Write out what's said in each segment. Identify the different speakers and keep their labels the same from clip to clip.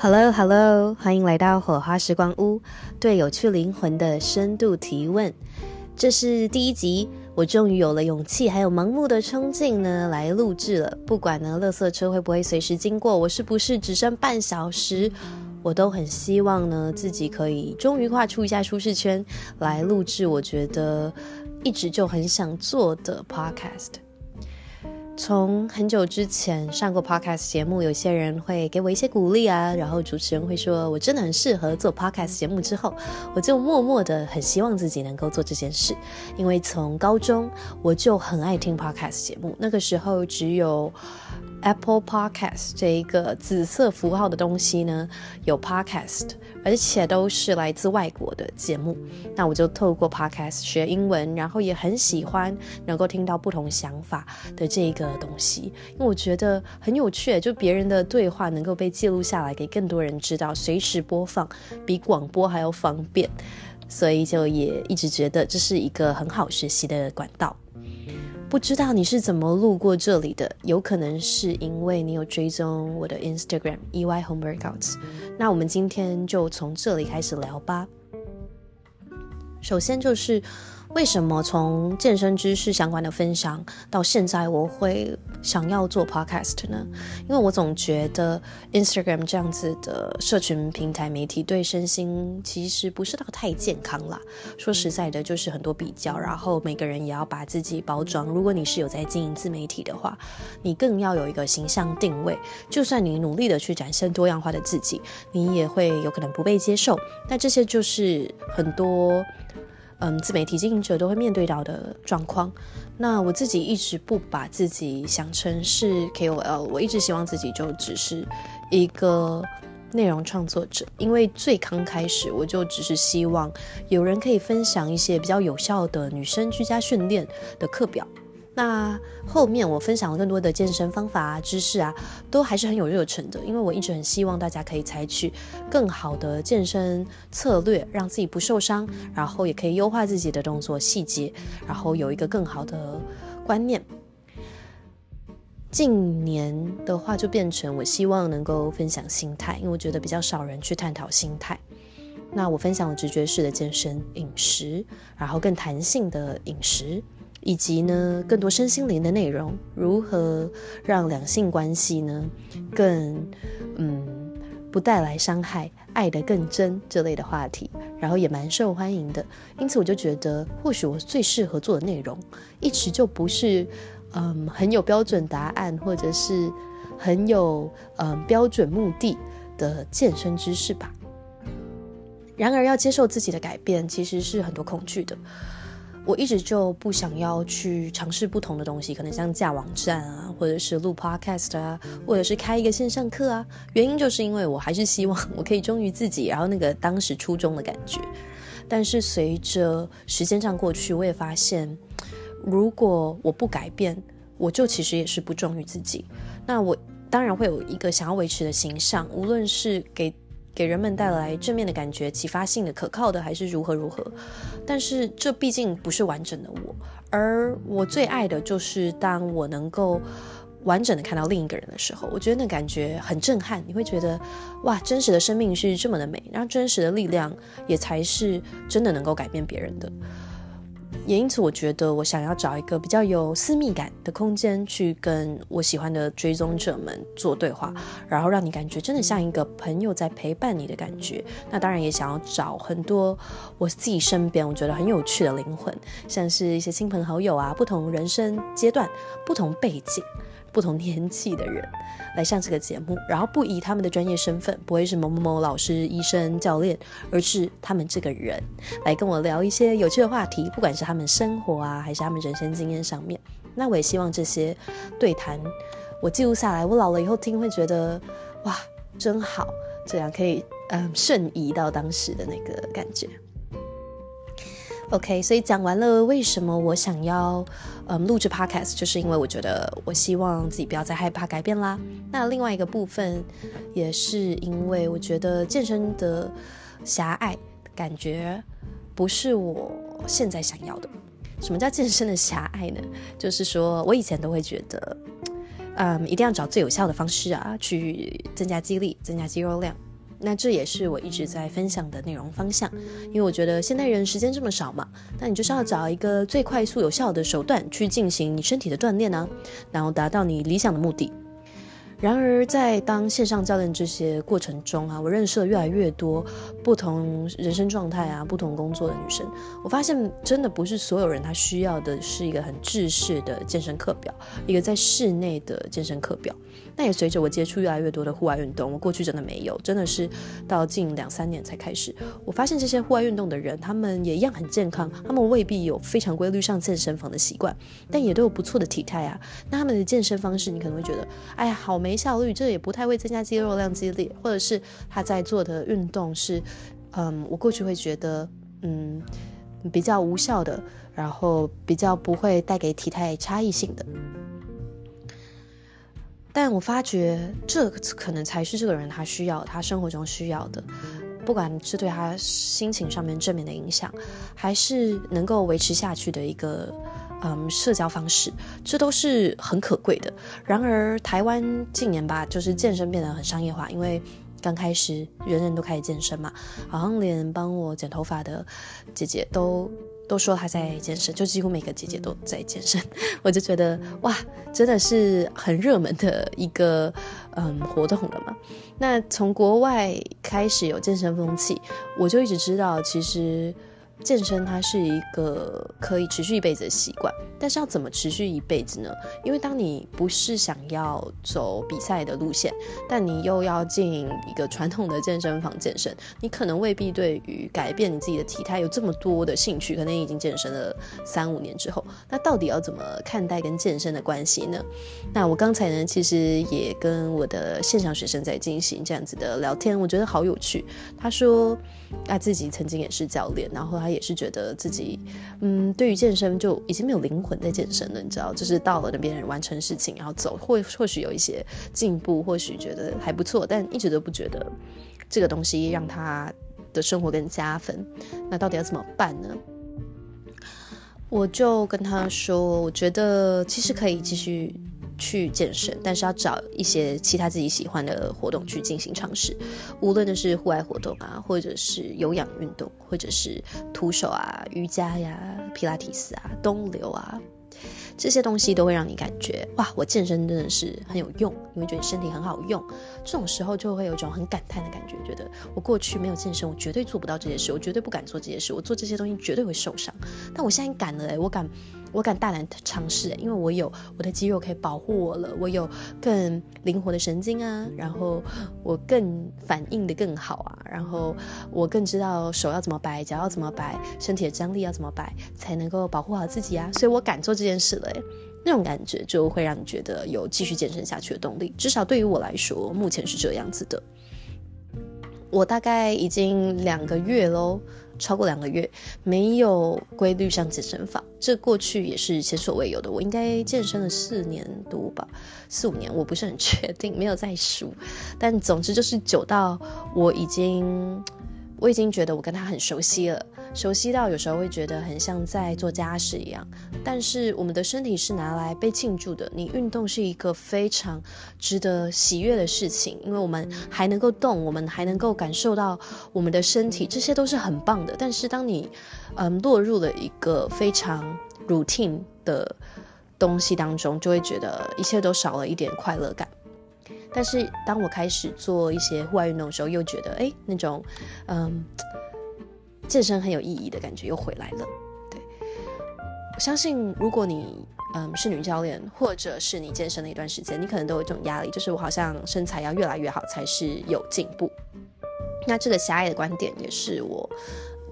Speaker 1: Hello，Hello，欢迎来到火花时光屋，对有趣灵魂的深度提问。这是第一集，我终于有了勇气，还有盲目的冲劲呢，来录制了。不管呢，垃圾车会不会随时经过，我是不是只剩半小时，我都很希望呢，自己可以终于跨出一下舒适圈，来录制我觉得一直就很想做的 Podcast。从很久之前上过 podcast 节目，有些人会给我一些鼓励啊，然后主持人会说我真的很适合做 podcast 节目。之后，我就默默的很希望自己能够做这件事，因为从高中我就很爱听 podcast 节目，那个时候只有。Apple Podcast 这一个紫色符号的东西呢，有 Podcast，而且都是来自外国的节目。那我就透过 Podcast 学英文，然后也很喜欢能够听到不同想法的这一个东西，因为我觉得很有趣，就别人的对话能够被记录下来，给更多人知道，随时播放比广播还要方便，所以就也一直觉得这是一个很好学习的管道。不知道你是怎么路过这里的？有可能是因为你有追踪我的 Instagram EY Home Workouts。那我们今天就从这里开始聊吧。首先就是。为什么从健身知识相关的分享到现在，我会想要做 podcast 呢？因为我总觉得 Instagram 这样子的社群平台媒体对身心其实不是到太健康啦。说实在的，就是很多比较，然后每个人也要把自己包装。如果你是有在经营自媒体的话，你更要有一个形象定位。就算你努力的去展现多样化的自己，你也会有可能不被接受。那这些就是很多。嗯，自媒体经营者都会面对到的状况。那我自己一直不把自己想成是 KOL，我一直希望自己就只是一个内容创作者。因为最刚开始，我就只是希望有人可以分享一些比较有效的女生居家训练的课表。那后面我分享了更多的健身方法啊、知识啊，都还是很有热忱的，因为我一直很希望大家可以采取更好的健身策略，让自己不受伤，然后也可以优化自己的动作细节，然后有一个更好的观念。近年的话，就变成我希望能够分享心态，因为我觉得比较少人去探讨心态。那我分享了直觉式的健身、饮食，然后更弹性的饮食。以及呢，更多身心灵的内容，如何让两性关系呢更嗯不带来伤害，爱得更真这类的话题，然后也蛮受欢迎的。因此我就觉得，或许我最适合做的内容，一直就不是嗯很有标准答案，或者是很有嗯标准目的的健身知识吧。然而，要接受自己的改变，其实是很多恐惧的。我一直就不想要去尝试不同的东西，可能像架网站啊，或者是录 podcast 啊，或者是开一个线上课啊。原因就是因为我还是希望我可以忠于自己，然后那个当时初衷的感觉。但是随着时间这样过去，我也发现，如果我不改变，我就其实也是不忠于自己。那我当然会有一个想要维持的形象，无论是给。给人们带来正面的感觉、启发性的、可靠的，还是如何如何？但是这毕竟不是完整的我，而我最爱的就是当我能够完整的看到另一个人的时候，我觉得那感觉很震撼。你会觉得哇，真实的生命是这么的美，然后真实的力量也才是真的能够改变别人的。也因此，我觉得我想要找一个比较有私密感的空间，去跟我喜欢的追踪者们做对话，然后让你感觉真的像一个朋友在陪伴你的感觉。那当然也想要找很多我自己身边我觉得很有趣的灵魂，像是一些亲朋好友啊，不同人生阶段、不同背景。不同年纪的人来上这个节目，然后不以他们的专业身份，不会是某某某老师、医生、教练，而是他们这个人来跟我聊一些有趣的话题，不管是他们生活啊，还是他们人生经验上面。那我也希望这些对谈我记录下来，我老了以后听会觉得哇，真好，这样可以嗯瞬移到当时的那个感觉。OK，所以讲完了为什么我想要嗯录制 Podcast，就是因为我觉得我希望自己不要再害怕改变啦。那另外一个部分也是因为我觉得健身的狭隘感觉不是我现在想要的。什么叫健身的狭隘呢？就是说我以前都会觉得，嗯，一定要找最有效的方式啊，去增加肌力、增加肌肉量。那这也是我一直在分享的内容方向，因为我觉得现代人时间这么少嘛，那你就是要找一个最快速有效的手段去进行你身体的锻炼啊，然后达到你理想的目的。然而，在当线上教练这些过程中啊，我认识了越来越多不同人生状态啊、不同工作的女生。我发现，真的不是所有人他需要的是一个很制式的健身课表，一个在室内的健身课表。那也随着我接触越来越多的户外运动，我过去真的没有，真的是到近两三年才开始。我发现这些户外运动的人，他们也一样很健康，他们未必有非常规律上健身房的习惯，但也都有不错的体态啊。那他们的健身方式，你可能会觉得，哎呀，好没效率，这也不太会增加肌肉量、肌力，或者是他在做的运动是，嗯，我过去会觉得，嗯，比较无效的，然后比较不会带给体态差异性的。但我发觉，这可能才是这个人他需要，他生活中需要的，不管是对他心情上面正面的影响，还是能够维持下去的一个嗯社交方式，这都是很可贵的。然而，台湾近年吧，就是健身变得很商业化，因为刚开始人人都开始健身嘛，好像连帮我剪头发的姐姐都。都说她在健身，就几乎每个姐姐都在健身，我就觉得哇，真的是很热门的一个嗯活动了嘛。那从国外开始有健身风气，我就一直知道，其实。健身它是一个可以持续一辈子的习惯，但是要怎么持续一辈子呢？因为当你不是想要走比赛的路线，但你又要进一个传统的健身房健身，你可能未必对于改变你自己的体态有这么多的兴趣。可能已经健身了三五年之后，那到底要怎么看待跟健身的关系呢？那我刚才呢，其实也跟我的线上学生在进行这样子的聊天，我觉得好有趣。他说他自己曾经也是教练，然后他。也是觉得自己，嗯，对于健身就已经没有灵魂在健身了，你知道，就是到了那边完成事情，然后走，或或许有一些进步，或许觉得还不错，但一直都不觉得这个东西让他的生活更加分。那到底要怎么办呢？我就跟他说，我觉得其实可以继续。去健身，但是要找一些其他自己喜欢的活动去进行尝试，无论的是户外活动啊，或者是有氧运动，或者是徒手啊、瑜伽呀、皮拉提斯啊、冬流啊。这些东西都会让你感觉哇，我健身真的是很有用，你会觉得身体很好用。这种时候就会有一种很感叹的感觉，觉得我过去没有健身，我绝对做不到这些事，我绝对不敢做这些事，我做这些东西绝对会受伤。但我现在敢了，我敢，我敢大胆尝试，因为我有我的肌肉可以保护我了，我有更灵活的神经啊，然后我更反应得更好啊，然后我更知道手要怎么摆，脚要怎么摆，身体的张力要怎么摆，才能够保护好自己啊，所以我敢做这件事了。那种感觉就会让你觉得有继续健身下去的动力，至少对于我来说，目前是这样子的。我大概已经两个月喽，超过两个月没有规律上健身房，这过去也是前所未有的。我应该健身了四年多吧，四五年，我不是很确定，没有再数。但总之就是久到我已经。我已经觉得我跟他很熟悉了，熟悉到有时候会觉得很像在做家事一样。但是我们的身体是拿来被庆祝的，你运动是一个非常值得喜悦的事情，因为我们还能够动，我们还能够感受到我们的身体，这些都是很棒的。但是当你嗯落入了一个非常 routine 的东西当中，就会觉得一切都少了一点快乐感。但是当我开始做一些户外运动的时候，又觉得哎，那种嗯健身很有意义的感觉又回来了。对，我相信如果你嗯是女教练，或者是你健身了一段时间，你可能都有这种压力，就是我好像身材要越来越好才是有进步。那这个狭隘的观点也是我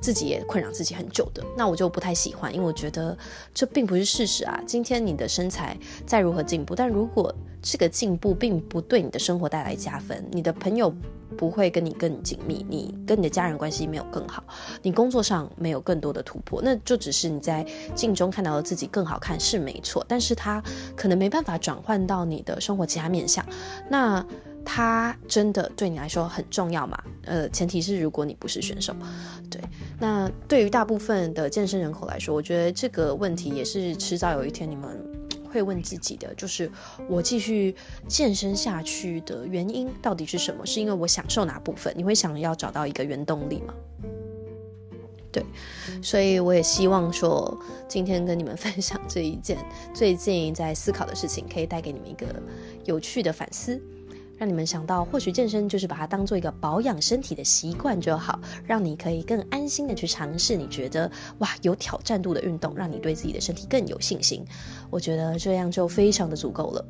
Speaker 1: 自己也困扰自己很久的。那我就不太喜欢，因为我觉得这并不是事实啊。今天你的身材再如何进步，但如果这个进步并不对你的生活带来加分，你的朋友不会跟你更紧密，你跟你的家人关系没有更好，你工作上没有更多的突破，那就只是你在镜中看到了自己更好看是没错，但是它可能没办法转换到你的生活其他面向，那它真的对你来说很重要吗？呃，前提是如果你不是选手，对，那对于大部分的健身人口来说，我觉得这个问题也是迟早有一天你们。会问自己的，就是我继续健身下去的原因到底是什么？是因为我享受哪部分？你会想要找到一个原动力吗？对，所以我也希望说，今天跟你们分享这一件最近在思考的事情，可以带给你们一个有趣的反思。让你们想到，或许健身就是把它当做一个保养身体的习惯就好，让你可以更安心的去尝试你觉得哇有挑战度的运动，让你对自己的身体更有信心。我觉得这样就非常的足够了。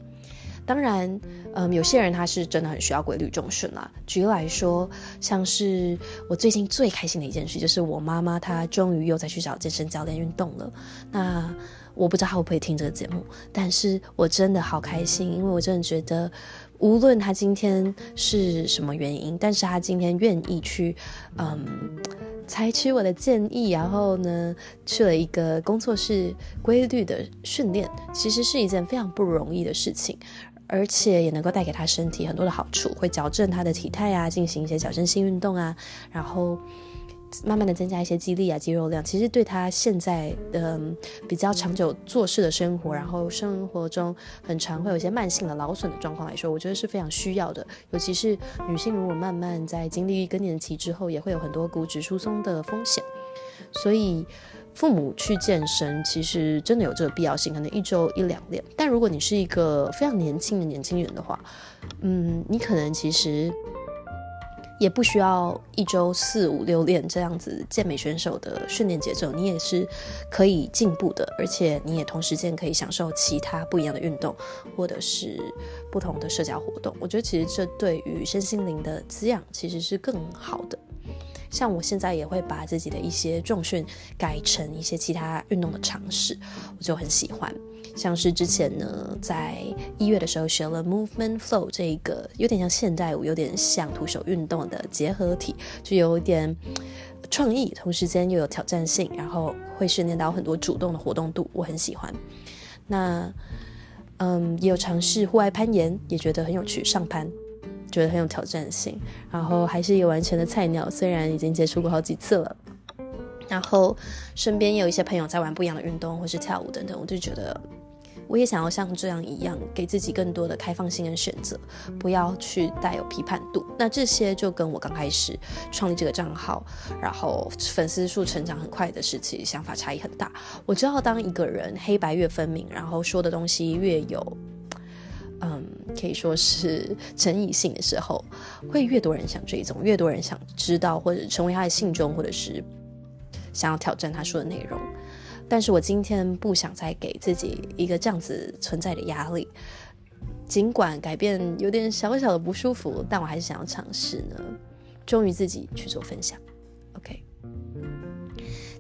Speaker 1: 当然，嗯，有些人他是真的很需要规律重训啦。举例来说，像是我最近最开心的一件事，就是我妈妈她终于又再去找健身教练运动了。那我不知道他会不会听这个节目，但是我真的好开心，因为我真的觉得。无论他今天是什么原因，但是他今天愿意去，嗯，采取我的建议，然后呢，去了一个工作室规律的训练，其实是一件非常不容易的事情，而且也能够带给他身体很多的好处，会矫正他的体态啊，进行一些矫正性运动啊，然后。慢慢的增加一些肌力啊，肌肉量，其实对他现在的比较长久做事的生活，然后生活中很常会有一些慢性的劳损的状况来说，我觉得是非常需要的。尤其是女性，如果慢慢在经历更年期之后，也会有很多骨质疏松的风险。所以父母去健身，其实真的有这个必要性，可能一周一两练。但如果你是一个非常年轻的年轻人的话，嗯，你可能其实。也不需要一周四五六练这样子健美选手的训练节奏，你也是可以进步的，而且你也同时间可以享受其他不一样的运动，或者是不同的社交活动。我觉得其实这对于身心灵的滋养其实是更好的。像我现在也会把自己的一些重训改成一些其他运动的尝试，我就很喜欢。像是之前呢，在一月的时候学了 Movement Flow 这一个有点像现代舞，有点像徒手运动的结合体，就有点创意，同时间又有挑战性，然后会训练到很多主动的活动度，我很喜欢。那嗯，也有尝试户外攀岩，也觉得很有趣，上攀觉得很有挑战性，然后还是一个完全的菜鸟，虽然已经接触过好几次了。然后身边也有一些朋友在玩不一样的运动，或是跳舞等等，我就觉得。我也想要像这样一样，给自己更多的开放性跟选择，不要去带有批判度。那这些就跟我刚开始创立这个账号，然后粉丝数成长很快的事情，想法差异很大。我知道，当一个人黑白越分明，然后说的东西越有，嗯，可以说是争议性的时候，会越多人想追踪，越多人想知道，或者成为他的信众，或者是想要挑战他说的内容。但是我今天不想再给自己一个这样子存在的压力，尽管改变有点小小的不舒服，但我还是想要尝试呢，忠于自己去做分享。OK，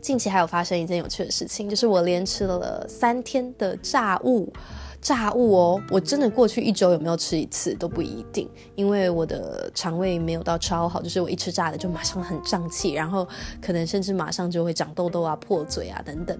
Speaker 1: 近期还有发生一件有趣的事情，就是我连吃了三天的炸物。炸物哦，我真的过去一周有没有吃一次都不一定，因为我的肠胃没有到超好，就是我一吃炸的就马上很胀气，然后可能甚至马上就会长痘痘啊、破嘴啊等等，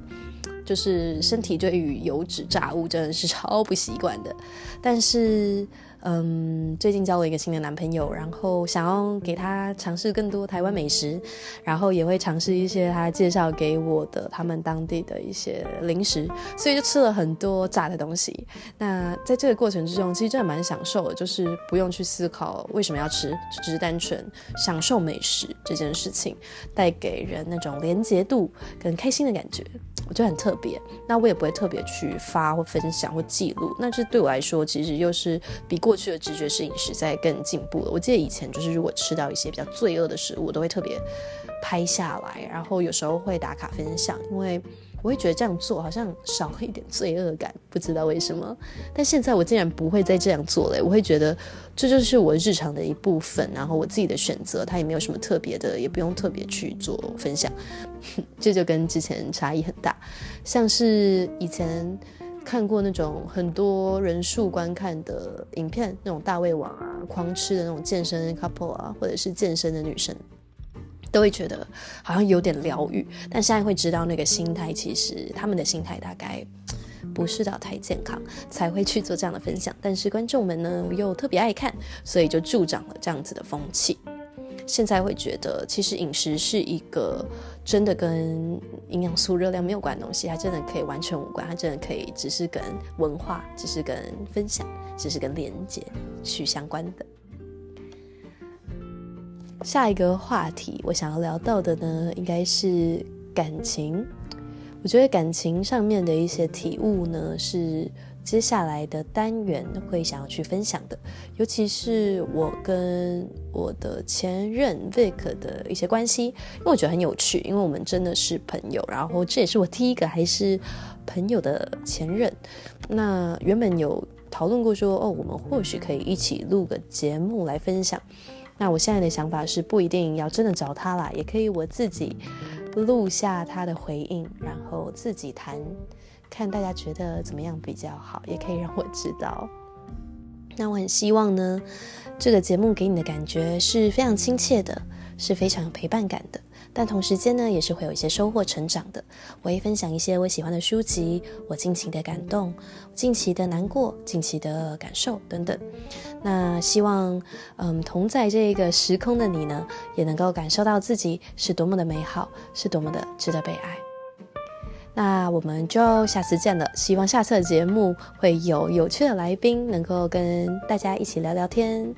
Speaker 1: 就是身体对于油脂炸物真的是超不习惯的，但是。嗯，最近交了一个新的男朋友，然后想要给他尝试更多台湾美食，然后也会尝试一些他介绍给我的他们当地的一些零食，所以就吃了很多炸的东西。那在这个过程之中，其实真的蛮享受的，就是不用去思考为什么要吃，就只是单纯享受美食这件事情，带给人那种连结度跟开心的感觉。我觉得很特别，那我也不会特别去发或分享或记录。那这对我来说，其实又是比过去的直觉式饮食在更进步了。我记得以前就是，如果吃到一些比较罪恶的食物，我都会特别拍下来，然后有时候会打卡分享，因为。我会觉得这样做好像少了一点罪恶感，不知道为什么。但现在我竟然不会再这样做了，我会觉得这就是我日常的一部分，然后我自己的选择，它也没有什么特别的，也不用特别去做分享。这就跟之前差异很大，像是以前看过那种很多人数观看的影片，那种大胃王啊，狂吃的那种健身 couple 啊，或者是健身的女生。都会觉得好像有点疗愈，但现在会知道那个心态，其实他们的心态大概不是到太健康，才会去做这样的分享。但是观众们呢又特别爱看，所以就助长了这样子的风气。现在会觉得，其实饮食是一个真的跟营养素、热量没有关的东西，它真的可以完全无关，它真的可以只是跟文化、只是跟分享、只是跟连接去相关的。下一个话题，我想要聊到的呢，应该是感情。我觉得感情上面的一些体悟呢，是接下来的单元会想要去分享的。尤其是我跟我的前任 Vic 的一些关系，因为我觉得很有趣，因为我们真的是朋友。然后这也是我第一个还是朋友的前任。那原本有讨论过说，哦，我们或许可以一起录个节目来分享。那我现在的想法是，不一定要真的找他啦，也可以我自己。录下他的回应，然后自己谈，看大家觉得怎么样比较好，也可以让我知道。那我很希望呢，这个节目给你的感觉是非常亲切的，是非常有陪伴感的。但同时间呢，也是会有一些收获成长的。我会分享一些我喜欢的书籍，我近期的感动，近期的难过，近期的感受等等。那希望，嗯，同在这个时空的你呢，也能够感受到自己是多么的美好，是多么的值得被爱。那我们就下次见了。希望下次的节目会有有趣的来宾，能够跟大家一起聊聊天。